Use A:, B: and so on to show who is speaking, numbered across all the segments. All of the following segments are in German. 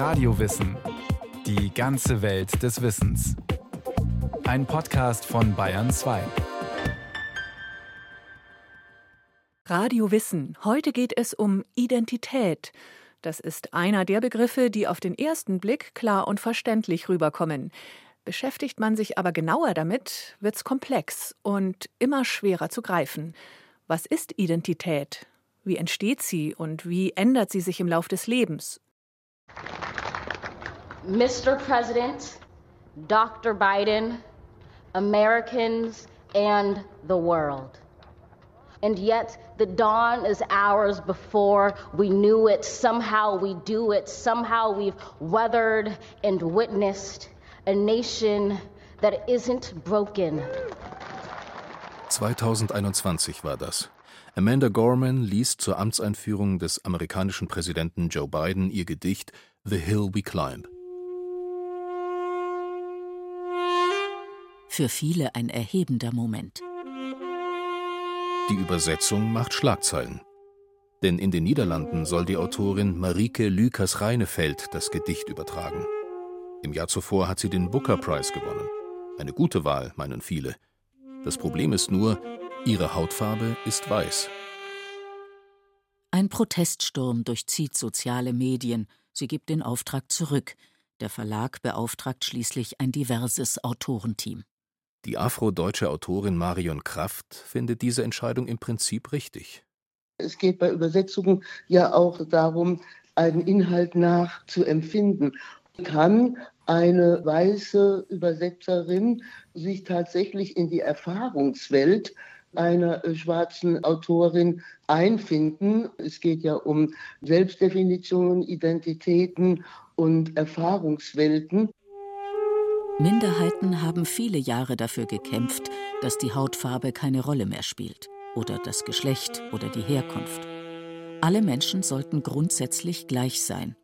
A: Radiowissen. Die ganze Welt des Wissens. Ein Podcast von Bayern 2.
B: Radio Wissen. Heute geht es um Identität. Das ist einer der Begriffe, die auf den ersten Blick klar und verständlich rüberkommen. Beschäftigt man sich aber genauer damit, wird's komplex und immer schwerer zu greifen. Was ist Identität? Wie entsteht sie und wie ändert sie sich im Lauf des Lebens?
C: Mr. President, Dr. Biden, Americans and the world. And yet, the dawn is ours before we knew it. Somehow we do it. Somehow we've weathered and witnessed a nation that isn't broken.
D: 2021 war das. Amanda Gorman liest zur Amtseinführung des amerikanischen Präsidenten Joe Biden ihr Gedicht The Hill We Climb.
E: Für viele ein erhebender Moment.
D: Die Übersetzung macht Schlagzeilen. Denn in den Niederlanden soll die Autorin Marike Lükas Reinefeld das Gedicht übertragen. Im Jahr zuvor hat sie den Booker Prize gewonnen. Eine gute Wahl, meinen viele. Das Problem ist nur, ihre Hautfarbe ist weiß.
E: Ein Proteststurm durchzieht soziale Medien. Sie gibt den Auftrag zurück. Der Verlag beauftragt schließlich ein diverses Autorenteam.
D: Die afrodeutsche Autorin Marion Kraft findet diese Entscheidung im Prinzip richtig.
F: Es geht bei Übersetzungen ja auch darum, einen Inhalt nachzuempfinden kann eine weiße Übersetzerin sich tatsächlich in die Erfahrungswelt einer schwarzen Autorin einfinden. Es geht ja um Selbstdefinitionen, Identitäten und Erfahrungswelten.
E: Minderheiten haben viele Jahre dafür gekämpft, dass die Hautfarbe keine Rolle mehr spielt oder das Geschlecht oder die Herkunft. Alle Menschen sollten grundsätzlich gleich sein.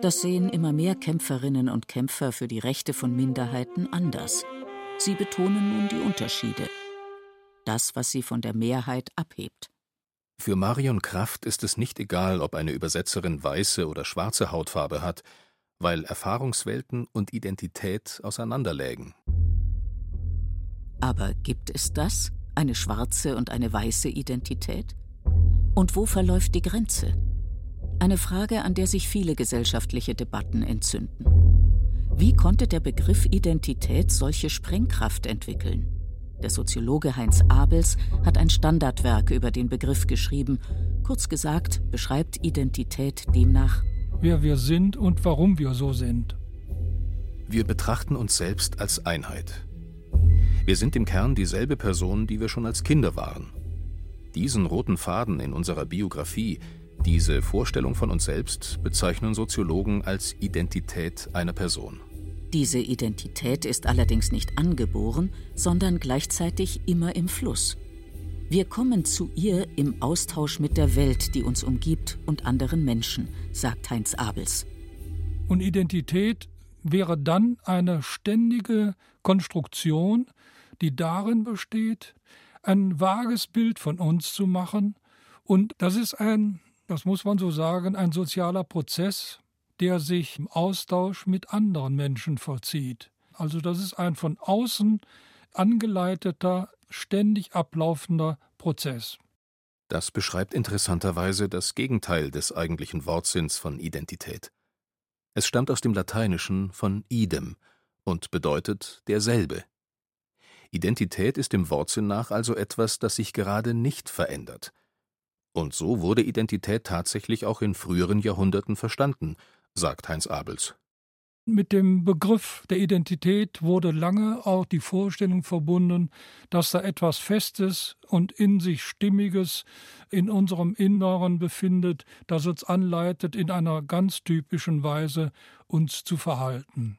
E: Das sehen immer mehr Kämpferinnen und Kämpfer für die Rechte von Minderheiten anders. Sie betonen nun die Unterschiede. Das, was sie von der Mehrheit abhebt.
D: Für Marion Kraft ist es nicht egal, ob eine Übersetzerin weiße oder schwarze Hautfarbe hat, weil Erfahrungswelten und Identität auseinanderlägen.
E: Aber gibt es das? Eine schwarze und eine weiße Identität? Und wo verläuft die Grenze? Eine Frage, an der sich viele gesellschaftliche Debatten entzünden. Wie konnte der Begriff Identität solche Sprengkraft entwickeln? Der Soziologe Heinz Abels hat ein Standardwerk über den Begriff geschrieben. Kurz gesagt beschreibt Identität demnach,
G: wer wir sind und warum wir so sind.
D: Wir betrachten uns selbst als Einheit. Wir sind im Kern dieselbe Person, die wir schon als Kinder waren. Diesen roten Faden in unserer Biografie, diese Vorstellung von uns selbst bezeichnen Soziologen als Identität einer Person.
E: Diese Identität ist allerdings nicht angeboren, sondern gleichzeitig immer im Fluss. Wir kommen zu ihr im Austausch mit der Welt, die uns umgibt und anderen Menschen, sagt Heinz Abels.
G: Und Identität wäre dann eine ständige Konstruktion, die darin besteht, ein vages Bild von uns zu machen. Und das ist ein das muss man so sagen, ein sozialer Prozess, der sich im Austausch mit anderen Menschen vollzieht. Also das ist ein von außen angeleiteter, ständig ablaufender Prozess.
D: Das beschreibt interessanterweise das Gegenteil des eigentlichen Wortsinns von Identität. Es stammt aus dem Lateinischen von idem und bedeutet derselbe. Identität ist dem Wortsinn nach also etwas, das sich gerade nicht verändert, und so wurde Identität tatsächlich auch in früheren Jahrhunderten verstanden, sagt Heinz Abels.
G: Mit dem Begriff der Identität wurde lange auch die Vorstellung verbunden, dass da etwas Festes und in sich Stimmiges in unserem Inneren befindet, das uns anleitet, in einer ganz typischen Weise uns zu verhalten.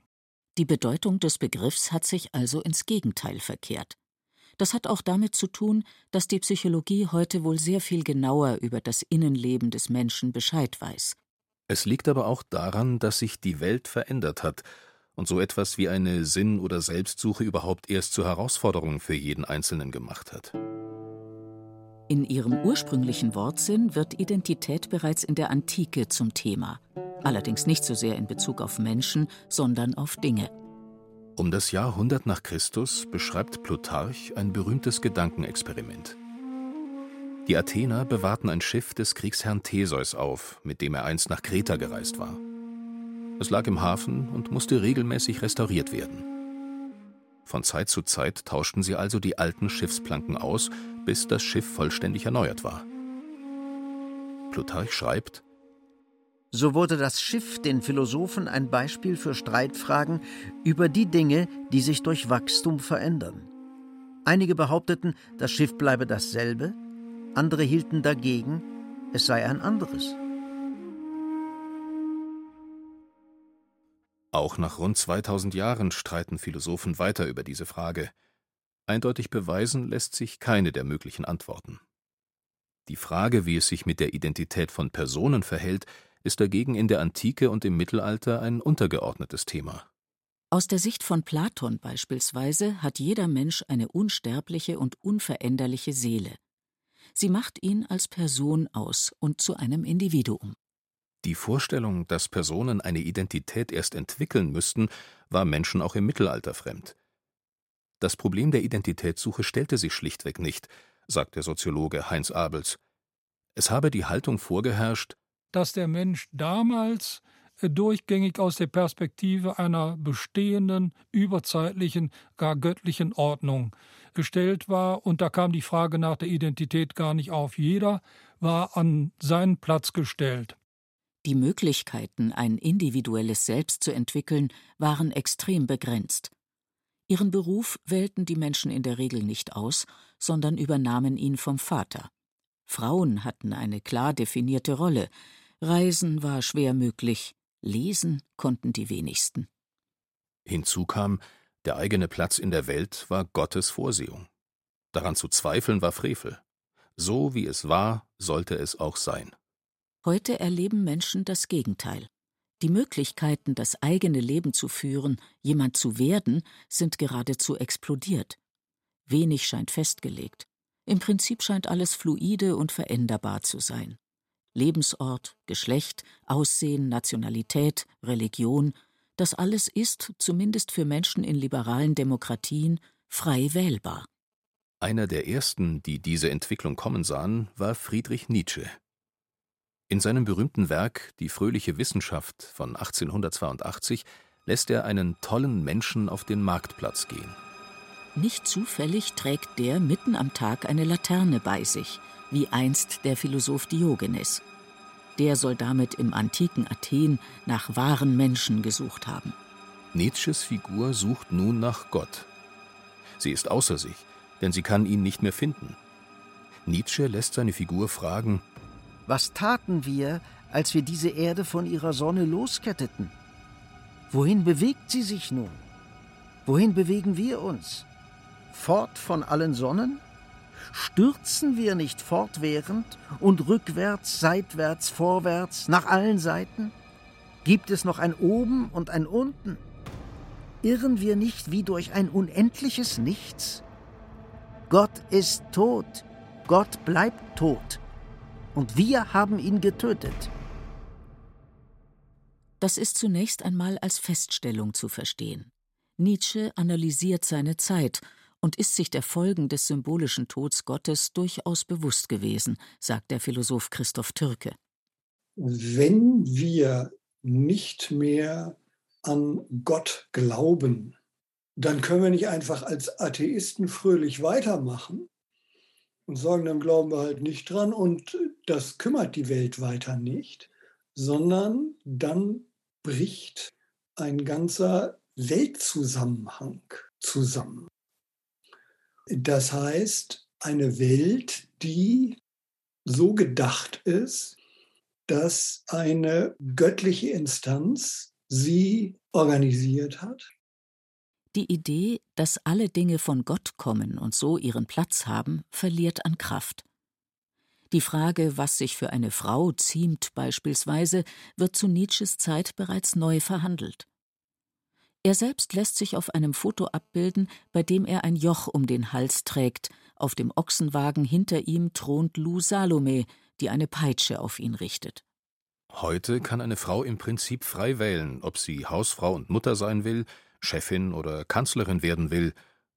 E: Die Bedeutung des Begriffs hat sich also ins Gegenteil verkehrt. Das hat auch damit zu tun, dass die Psychologie heute wohl sehr viel genauer über das Innenleben des Menschen Bescheid weiß.
D: Es liegt aber auch daran, dass sich die Welt verändert hat und so etwas wie eine Sinn- oder Selbstsuche überhaupt erst zur Herausforderung für jeden Einzelnen gemacht hat.
E: In ihrem ursprünglichen Wortsinn wird Identität bereits in der Antike zum Thema. allerdings nicht so sehr in Bezug auf Menschen, sondern auf Dinge.
D: Um das Jahr 100 nach Christus beschreibt Plutarch ein berühmtes Gedankenexperiment. Die Athener bewahrten ein Schiff des Kriegsherrn Theseus auf, mit dem er einst nach Kreta gereist war. Es lag im Hafen und musste regelmäßig restauriert werden. Von Zeit zu Zeit tauschten sie also die alten Schiffsplanken aus, bis das Schiff vollständig erneuert war. Plutarch schreibt,
H: so wurde das Schiff den Philosophen ein Beispiel für Streitfragen über die Dinge, die sich durch Wachstum verändern. Einige behaupteten, das Schiff bleibe dasselbe, andere hielten dagegen, es sei ein anderes.
D: Auch nach rund 2000 Jahren streiten Philosophen weiter über diese Frage. Eindeutig beweisen lässt sich keine der möglichen Antworten. Die Frage, wie es sich mit der Identität von Personen verhält, ist dagegen in der Antike und im Mittelalter ein untergeordnetes Thema.
E: Aus der Sicht von Platon beispielsweise hat jeder Mensch eine unsterbliche und unveränderliche Seele. Sie macht ihn als Person aus und zu einem Individuum.
D: Die Vorstellung, dass Personen eine Identität erst entwickeln müssten, war Menschen auch im Mittelalter fremd. Das Problem der Identitätssuche stellte sich schlichtweg nicht, sagt der Soziologe Heinz Abels. Es habe die Haltung vorgeherrscht,
G: dass der Mensch damals äh, durchgängig aus der Perspektive einer bestehenden, überzeitlichen, gar göttlichen Ordnung gestellt war, und da kam die Frage nach der Identität gar nicht auf. Jeder war an seinen Platz gestellt.
E: Die Möglichkeiten, ein individuelles Selbst zu entwickeln, waren extrem begrenzt. Ihren Beruf wählten die Menschen in der Regel nicht aus, sondern übernahmen ihn vom Vater. Frauen hatten eine klar definierte Rolle, Reisen war schwer möglich, lesen konnten die wenigsten.
D: Hinzu kam, der eigene Platz in der Welt war Gottes Vorsehung. Daran zu zweifeln war Frevel. So wie es war, sollte es auch sein.
E: Heute erleben Menschen das Gegenteil. Die Möglichkeiten, das eigene Leben zu führen, jemand zu werden, sind geradezu explodiert. Wenig scheint festgelegt. Im Prinzip scheint alles fluide und veränderbar zu sein. Lebensort, Geschlecht, Aussehen, Nationalität, Religion, das alles ist, zumindest für Menschen in liberalen Demokratien, frei wählbar.
D: Einer der ersten, die diese Entwicklung kommen sahen, war Friedrich Nietzsche. In seinem berühmten Werk Die fröhliche Wissenschaft von 1882 lässt er einen tollen Menschen auf den Marktplatz gehen.
E: Nicht zufällig trägt der mitten am Tag eine Laterne bei sich – wie einst der Philosoph Diogenes. Der soll damit im antiken Athen nach wahren Menschen gesucht haben.
D: Nietzsches Figur sucht nun nach Gott. Sie ist außer sich, denn sie kann ihn nicht mehr finden. Nietzsche lässt seine Figur fragen:
H: Was taten wir, als wir diese Erde von ihrer Sonne losketteten? Wohin bewegt sie sich nun? Wohin bewegen wir uns? Fort von allen Sonnen? Stürzen wir nicht fortwährend und rückwärts, seitwärts, vorwärts, nach allen Seiten? Gibt es noch ein Oben und ein Unten? Irren wir nicht wie durch ein unendliches Nichts? Gott ist tot, Gott bleibt tot, und wir haben ihn getötet.
E: Das ist zunächst einmal als Feststellung zu verstehen. Nietzsche analysiert seine Zeit und ist sich der Folgen des symbolischen Tods Gottes durchaus bewusst gewesen, sagt der Philosoph Christoph Türke.
I: Wenn wir nicht mehr an Gott glauben, dann können wir nicht einfach als Atheisten fröhlich weitermachen und sagen, dann glauben wir halt nicht dran und das kümmert die Welt weiter nicht, sondern dann bricht ein ganzer Weltzusammenhang zusammen. Das heißt, eine Welt, die so gedacht ist, dass eine göttliche Instanz sie organisiert hat.
E: Die Idee, dass alle Dinge von Gott kommen und so ihren Platz haben, verliert an Kraft. Die Frage, was sich für eine Frau ziemt beispielsweise, wird zu Nietzsches Zeit bereits neu verhandelt. Er selbst lässt sich auf einem Foto abbilden, bei dem er ein Joch um den Hals trägt. Auf dem Ochsenwagen hinter ihm thront Lou Salome, die eine Peitsche auf ihn richtet.
D: Heute kann eine Frau im Prinzip frei wählen, ob sie Hausfrau und Mutter sein will, Chefin oder Kanzlerin werden will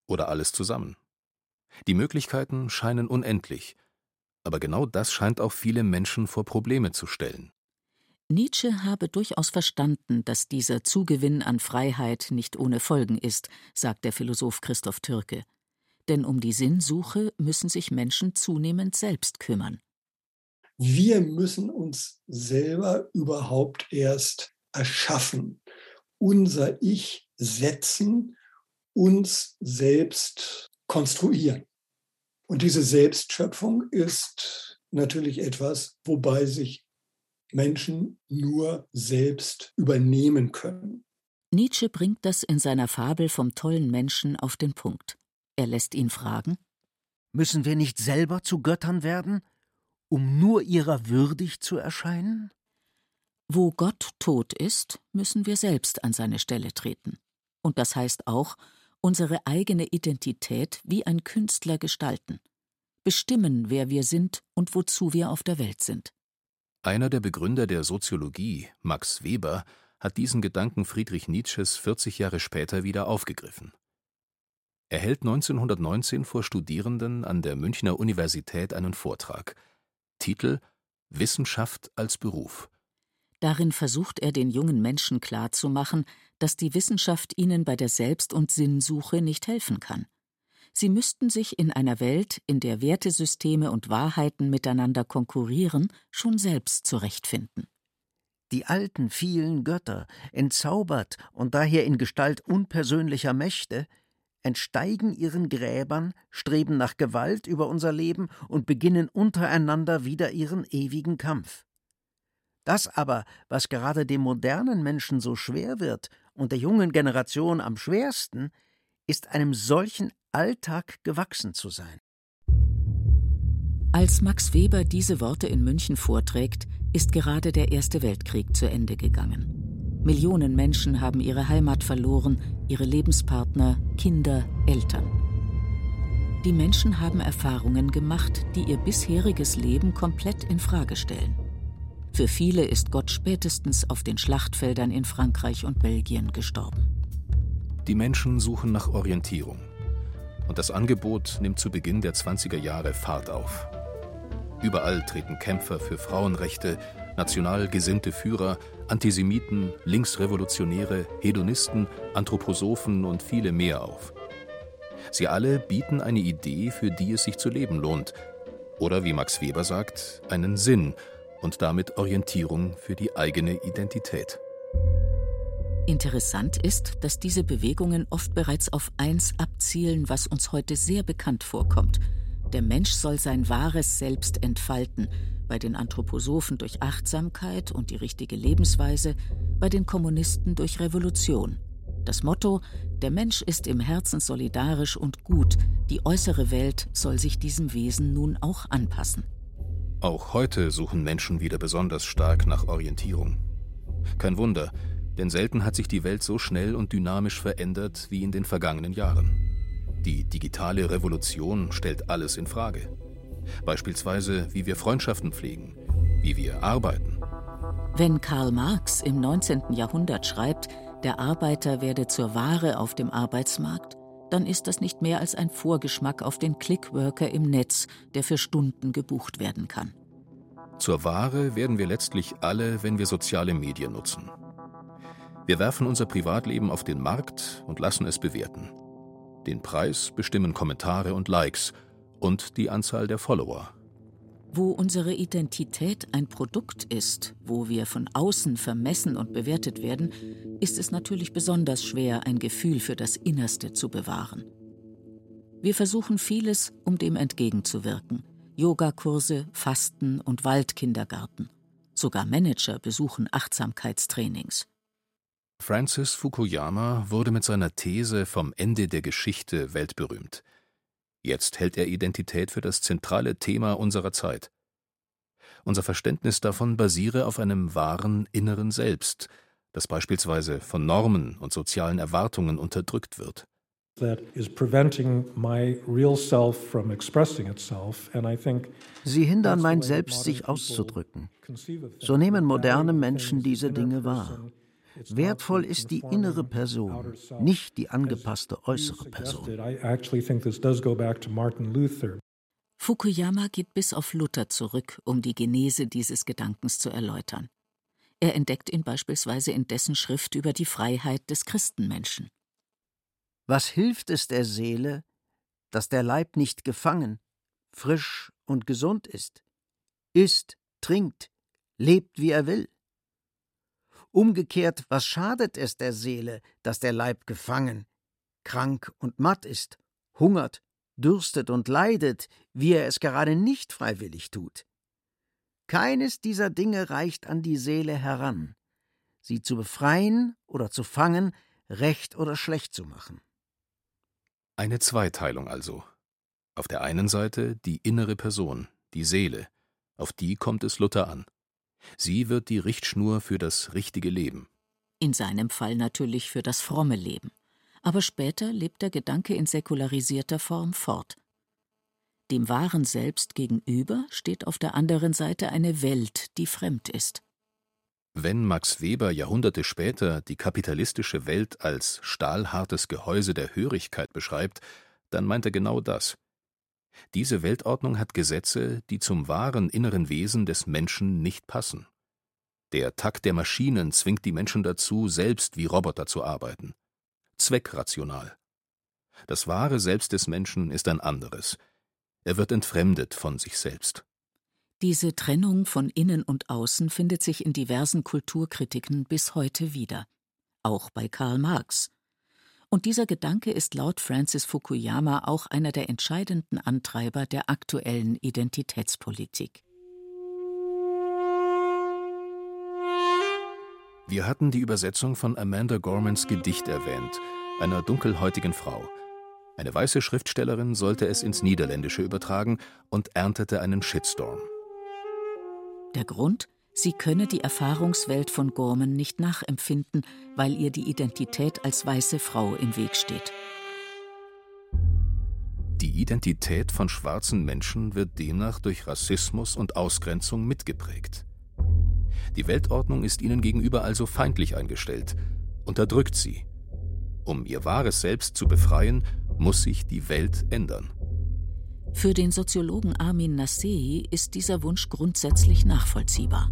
D: oder alles zusammen. Die Möglichkeiten scheinen unendlich, aber genau das scheint auch viele Menschen vor Probleme zu stellen.
E: Nietzsche habe durchaus verstanden, dass dieser Zugewinn an Freiheit nicht ohne Folgen ist, sagt der Philosoph Christoph Türke. Denn um die Sinnsuche müssen sich Menschen zunehmend selbst kümmern.
I: Wir müssen uns selber überhaupt erst erschaffen, unser Ich setzen, uns selbst konstruieren. Und diese Selbstschöpfung ist natürlich etwas, wobei sich Menschen nur selbst übernehmen können.
E: Nietzsche bringt das in seiner Fabel vom tollen Menschen auf den Punkt. Er lässt ihn fragen
H: Müssen wir nicht selber zu Göttern werden, um nur ihrer würdig zu erscheinen?
E: Wo Gott tot ist, müssen wir selbst an seine Stelle treten. Und das heißt auch, unsere eigene Identität wie ein Künstler gestalten, bestimmen, wer wir sind und wozu wir auf der Welt sind.
D: Einer der Begründer der Soziologie, Max Weber, hat diesen Gedanken Friedrich Nietzsches 40 Jahre später wieder aufgegriffen. Er hält 1919 vor Studierenden an der Münchner Universität einen Vortrag. Titel Wissenschaft als Beruf.
E: Darin versucht er den jungen Menschen klarzumachen, dass die Wissenschaft ihnen bei der Selbst- und Sinnsuche nicht helfen kann. Sie müssten sich in einer Welt, in der Wertesysteme und Wahrheiten miteinander konkurrieren, schon selbst zurechtfinden.
H: Die alten vielen Götter, entzaubert und daher in Gestalt unpersönlicher Mächte, entsteigen ihren Gräbern, streben nach Gewalt über unser Leben und beginnen untereinander wieder ihren ewigen Kampf. Das aber, was gerade dem modernen Menschen so schwer wird und der jungen Generation am schwersten, ist einem solchen Alltag gewachsen zu sein.
E: Als Max Weber diese Worte in München vorträgt, ist gerade der Erste Weltkrieg zu Ende gegangen. Millionen Menschen haben ihre Heimat verloren, ihre Lebenspartner, Kinder, Eltern. Die Menschen haben Erfahrungen gemacht, die ihr bisheriges Leben komplett in Frage stellen. Für viele ist Gott spätestens auf den Schlachtfeldern in Frankreich und Belgien gestorben.
D: Die Menschen suchen nach Orientierung. Und das Angebot nimmt zu Beginn der 20er Jahre Fahrt auf. Überall treten Kämpfer für Frauenrechte, national gesinnte Führer, Antisemiten, Linksrevolutionäre, Hedonisten, Anthroposophen und viele mehr auf. Sie alle bieten eine Idee, für die es sich zu leben lohnt. Oder wie Max Weber sagt, einen Sinn und damit Orientierung für die eigene Identität.
E: Interessant ist, dass diese Bewegungen oft bereits auf eins abzielen, was uns heute sehr bekannt vorkommt. Der Mensch soll sein wahres Selbst entfalten, bei den Anthroposophen durch Achtsamkeit und die richtige Lebensweise, bei den Kommunisten durch Revolution. Das Motto Der Mensch ist im Herzen solidarisch und gut, die äußere Welt soll sich diesem Wesen nun auch anpassen.
D: Auch heute suchen Menschen wieder besonders stark nach Orientierung. Kein Wunder, denn selten hat sich die Welt so schnell und dynamisch verändert wie in den vergangenen Jahren. Die digitale Revolution stellt alles in Frage. Beispielsweise, wie wir Freundschaften pflegen, wie wir arbeiten.
E: Wenn Karl Marx im 19. Jahrhundert schreibt, der Arbeiter werde zur Ware auf dem Arbeitsmarkt, dann ist das nicht mehr als ein Vorgeschmack auf den Clickworker im Netz, der für Stunden gebucht werden kann.
D: Zur Ware werden wir letztlich alle, wenn wir soziale Medien nutzen. Wir werfen unser Privatleben auf den Markt und lassen es bewerten. Den Preis bestimmen Kommentare und Likes und die Anzahl der Follower.
E: Wo unsere Identität ein Produkt ist, wo wir von außen vermessen und bewertet werden, ist es natürlich besonders schwer, ein Gefühl für das Innerste zu bewahren. Wir versuchen vieles, um dem entgegenzuwirken. Yogakurse, Fasten und Waldkindergarten. Sogar Manager besuchen Achtsamkeitstrainings.
D: Francis Fukuyama wurde mit seiner These vom Ende der Geschichte weltberühmt. Jetzt hält er Identität für das zentrale Thema unserer Zeit. Unser Verständnis davon basiere auf einem wahren inneren Selbst, das beispielsweise von Normen und sozialen Erwartungen unterdrückt wird.
H: Sie hindern mein Selbst, sich auszudrücken. So nehmen moderne Menschen diese Dinge wahr. Wertvoll ist die innere Person, nicht die angepasste äußere Person.
E: Fukuyama geht bis auf Luther zurück, um die Genese dieses Gedankens zu erläutern. Er entdeckt ihn beispielsweise in dessen Schrift über die Freiheit des Christenmenschen.
H: Was hilft es der Seele, dass der Leib nicht gefangen, frisch und gesund ist, isst, trinkt, lebt, wie er will? Umgekehrt, was schadet es der Seele, dass der Leib gefangen, krank und matt ist, hungert, dürstet und leidet, wie er es gerade nicht freiwillig tut? Keines dieser Dinge reicht an die Seele heran, sie zu befreien oder zu fangen, recht oder schlecht zu machen.
D: Eine Zweiteilung also. Auf der einen Seite die innere Person, die Seele, auf die kommt es Luther an. Sie wird die Richtschnur für das richtige Leben.
E: In seinem Fall natürlich für das fromme Leben. Aber später lebt der Gedanke in säkularisierter Form fort. Dem wahren Selbst gegenüber steht auf der anderen Seite eine Welt, die fremd ist.
D: Wenn Max Weber Jahrhunderte später die kapitalistische Welt als stahlhartes Gehäuse der Hörigkeit beschreibt, dann meint er genau das. Diese Weltordnung hat Gesetze, die zum wahren inneren Wesen des Menschen nicht passen. Der Takt der Maschinen zwingt die Menschen dazu, selbst wie Roboter zu arbeiten. Zweckrational. Das wahre Selbst des Menschen ist ein anderes. Er wird entfremdet von sich selbst.
E: Diese Trennung von Innen und Außen findet sich in diversen Kulturkritiken bis heute wieder. Auch bei Karl Marx. Und dieser Gedanke ist laut Francis Fukuyama auch einer der entscheidenden Antreiber der aktuellen Identitätspolitik.
D: Wir hatten die Übersetzung von Amanda Gormans Gedicht erwähnt, einer dunkelhäutigen Frau. Eine weiße Schriftstellerin sollte es ins Niederländische übertragen und erntete einen Shitstorm.
E: Der Grund? Sie könne die Erfahrungswelt von Gorman nicht nachempfinden, weil ihr die Identität als weiße Frau im Weg steht.
D: Die Identität von schwarzen Menschen wird demnach durch Rassismus und Ausgrenzung mitgeprägt. Die Weltordnung ist ihnen gegenüber also feindlich eingestellt, unterdrückt sie. Um ihr wahres Selbst zu befreien, muss sich die Welt ändern.
E: Für den Soziologen Armin Nassei ist dieser Wunsch grundsätzlich nachvollziehbar.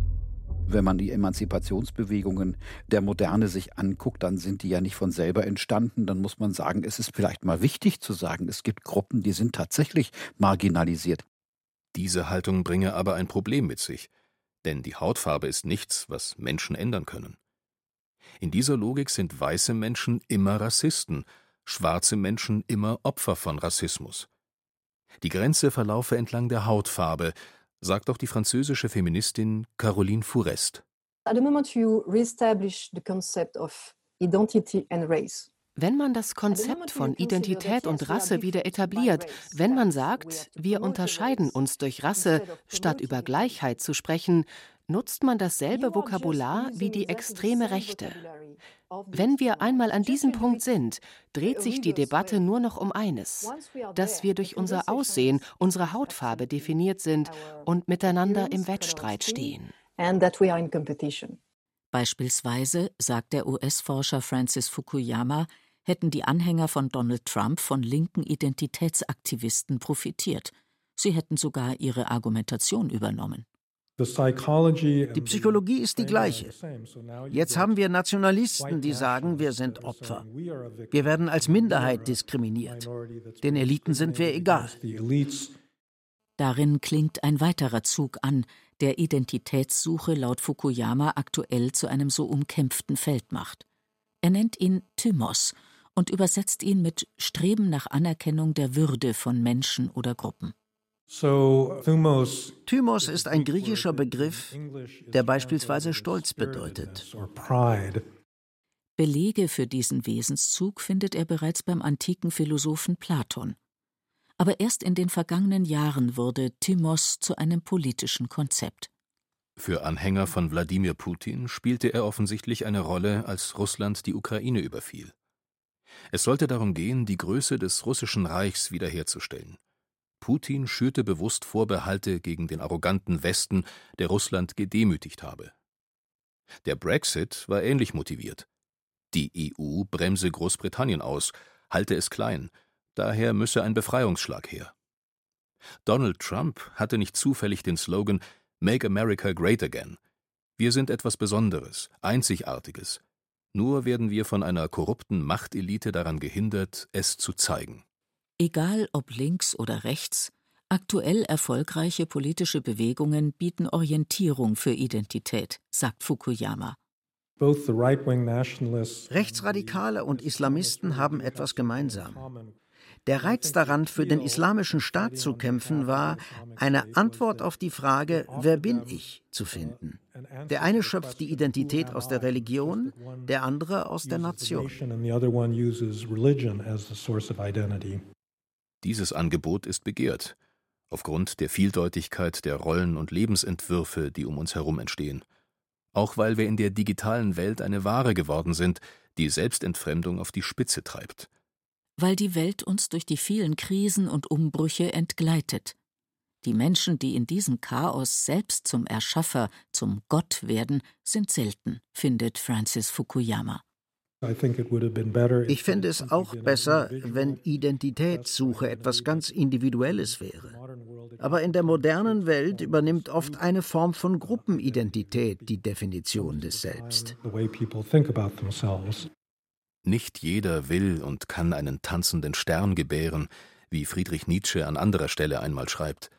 J: Wenn man die Emanzipationsbewegungen der Moderne sich anguckt, dann sind die ja nicht von selber entstanden. Dann muss man sagen, es ist vielleicht mal wichtig zu sagen, es gibt Gruppen, die sind tatsächlich marginalisiert.
D: Diese Haltung bringe aber ein Problem mit sich, denn die Hautfarbe ist nichts, was Menschen ändern können. In dieser Logik sind weiße Menschen immer Rassisten, schwarze Menschen immer Opfer von Rassismus. Die Grenze verlaufe entlang der Hautfarbe, sagt auch die französische Feministin Caroline Fourest.
K: Wenn man das Konzept von Identität und Rasse wieder etabliert, wenn man sagt, wir unterscheiden uns durch Rasse, statt über Gleichheit zu sprechen, nutzt man dasselbe Vokabular wie die extreme Rechte. Wenn wir einmal an diesem Punkt sind, dreht sich die Debatte nur noch um eines, dass wir durch unser Aussehen, unsere Hautfarbe definiert sind und miteinander im Wettstreit stehen.
E: Beispielsweise, sagt der US-Forscher Francis Fukuyama, hätten die Anhänger von Donald Trump von linken Identitätsaktivisten profitiert. Sie hätten sogar ihre Argumentation übernommen.
H: Die Psychologie ist die gleiche. Jetzt haben wir Nationalisten, die sagen, wir sind Opfer. Wir werden als Minderheit diskriminiert. Den Eliten sind wir egal.
E: Darin klingt ein weiterer Zug an, der Identitätssuche laut Fukuyama aktuell zu einem so umkämpften Feld macht. Er nennt ihn Thymos und übersetzt ihn mit Streben nach Anerkennung der Würde von Menschen oder Gruppen.
H: Thymos ist ein griechischer Begriff, der beispielsweise Stolz bedeutet.
E: Belege für diesen Wesenszug findet er bereits beim antiken Philosophen Platon. Aber erst in den vergangenen Jahren wurde Thymos zu einem politischen Konzept.
D: Für Anhänger von Wladimir Putin spielte er offensichtlich eine Rolle, als Russland die Ukraine überfiel. Es sollte darum gehen, die Größe des russischen Reichs wiederherzustellen. Putin schürte bewusst Vorbehalte gegen den arroganten Westen, der Russland gedemütigt habe. Der Brexit war ähnlich motiviert. Die EU bremse Großbritannien aus, halte es klein, daher müsse ein Befreiungsschlag her. Donald Trump hatte nicht zufällig den Slogan Make America Great Again. Wir sind etwas Besonderes, Einzigartiges. Nur werden wir von einer korrupten Machtelite daran gehindert, es zu zeigen.
E: Egal ob links oder rechts, aktuell erfolgreiche politische Bewegungen bieten Orientierung für Identität, sagt Fukuyama.
H: Rechtsradikale und Islamisten haben etwas gemeinsam. Der Reiz daran, für den islamischen Staat zu kämpfen, war, eine Antwort auf die Frage, wer bin ich, zu finden. Der eine schöpft die Identität aus der Religion, der andere aus der Nation.
D: Dieses Angebot ist begehrt, aufgrund der Vieldeutigkeit der Rollen und Lebensentwürfe, die um uns herum entstehen. Auch weil wir in der digitalen Welt eine Ware geworden sind, die Selbstentfremdung auf die Spitze treibt.
E: Weil die Welt uns durch die vielen Krisen und Umbrüche entgleitet. Die Menschen, die in diesem Chaos selbst zum Erschaffer, zum Gott werden, sind selten, findet Francis Fukuyama.
H: Ich fände es auch besser, wenn Identitätssuche etwas ganz Individuelles wäre. Aber in der modernen Welt übernimmt oft eine Form von Gruppenidentität die Definition des Selbst.
D: Nicht jeder will und kann einen tanzenden Stern gebären, wie Friedrich Nietzsche an anderer Stelle einmal schreibt.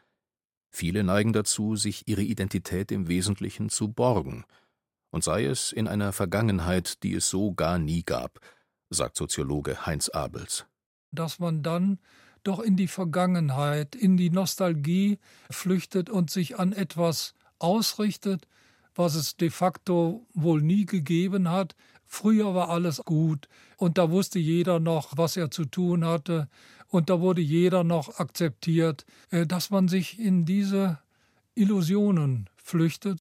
D: Viele neigen dazu, sich ihre Identität im Wesentlichen zu borgen – und sei es in einer Vergangenheit, die es so gar nie gab, sagt Soziologe Heinz Abels.
G: Dass man dann doch in die Vergangenheit, in die Nostalgie flüchtet und sich an etwas ausrichtet, was es de facto wohl nie gegeben hat. Früher war alles gut und da wusste jeder noch, was er zu tun hatte und da wurde jeder noch akzeptiert, äh, dass man sich in diese Illusionen flüchtet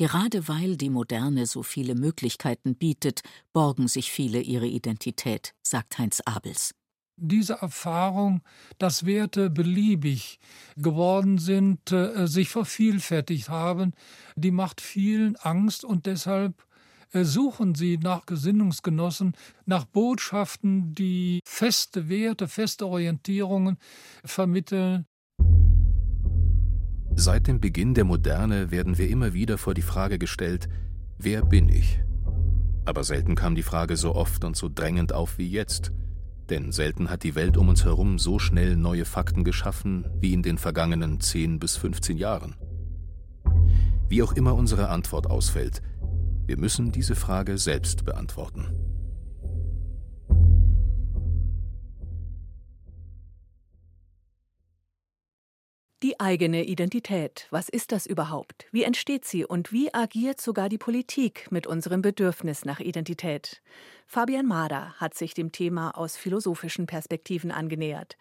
E: Gerade weil die Moderne so viele Möglichkeiten bietet, borgen sich viele ihre Identität, sagt Heinz Abels.
G: Diese Erfahrung, dass Werte beliebig geworden sind, äh, sich vervielfältigt haben, die macht vielen Angst und deshalb äh, suchen sie nach Gesinnungsgenossen, nach Botschaften, die feste Werte, feste Orientierungen vermitteln,
D: Seit dem Beginn der Moderne werden wir immer wieder vor die Frage gestellt, wer bin ich? Aber selten kam die Frage so oft und so drängend auf wie jetzt, denn selten hat die Welt um uns herum so schnell neue Fakten geschaffen wie in den vergangenen 10 bis 15 Jahren. Wie auch immer unsere Antwort ausfällt, wir müssen diese Frage selbst beantworten.
B: Eigene Identität. Was ist das überhaupt? Wie entsteht sie und wie agiert sogar die Politik mit unserem Bedürfnis nach Identität? Fabian Mader hat sich dem Thema aus philosophischen Perspektiven angenähert.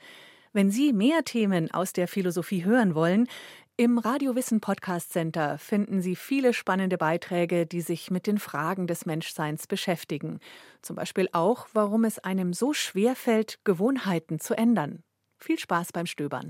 B: Wenn Sie mehr Themen aus der Philosophie hören wollen, im Radiowissen Podcast Center finden Sie viele spannende Beiträge, die sich mit den Fragen des Menschseins beschäftigen. Zum Beispiel auch, warum es einem so schwer fällt, Gewohnheiten zu ändern. Viel Spaß beim Stöbern.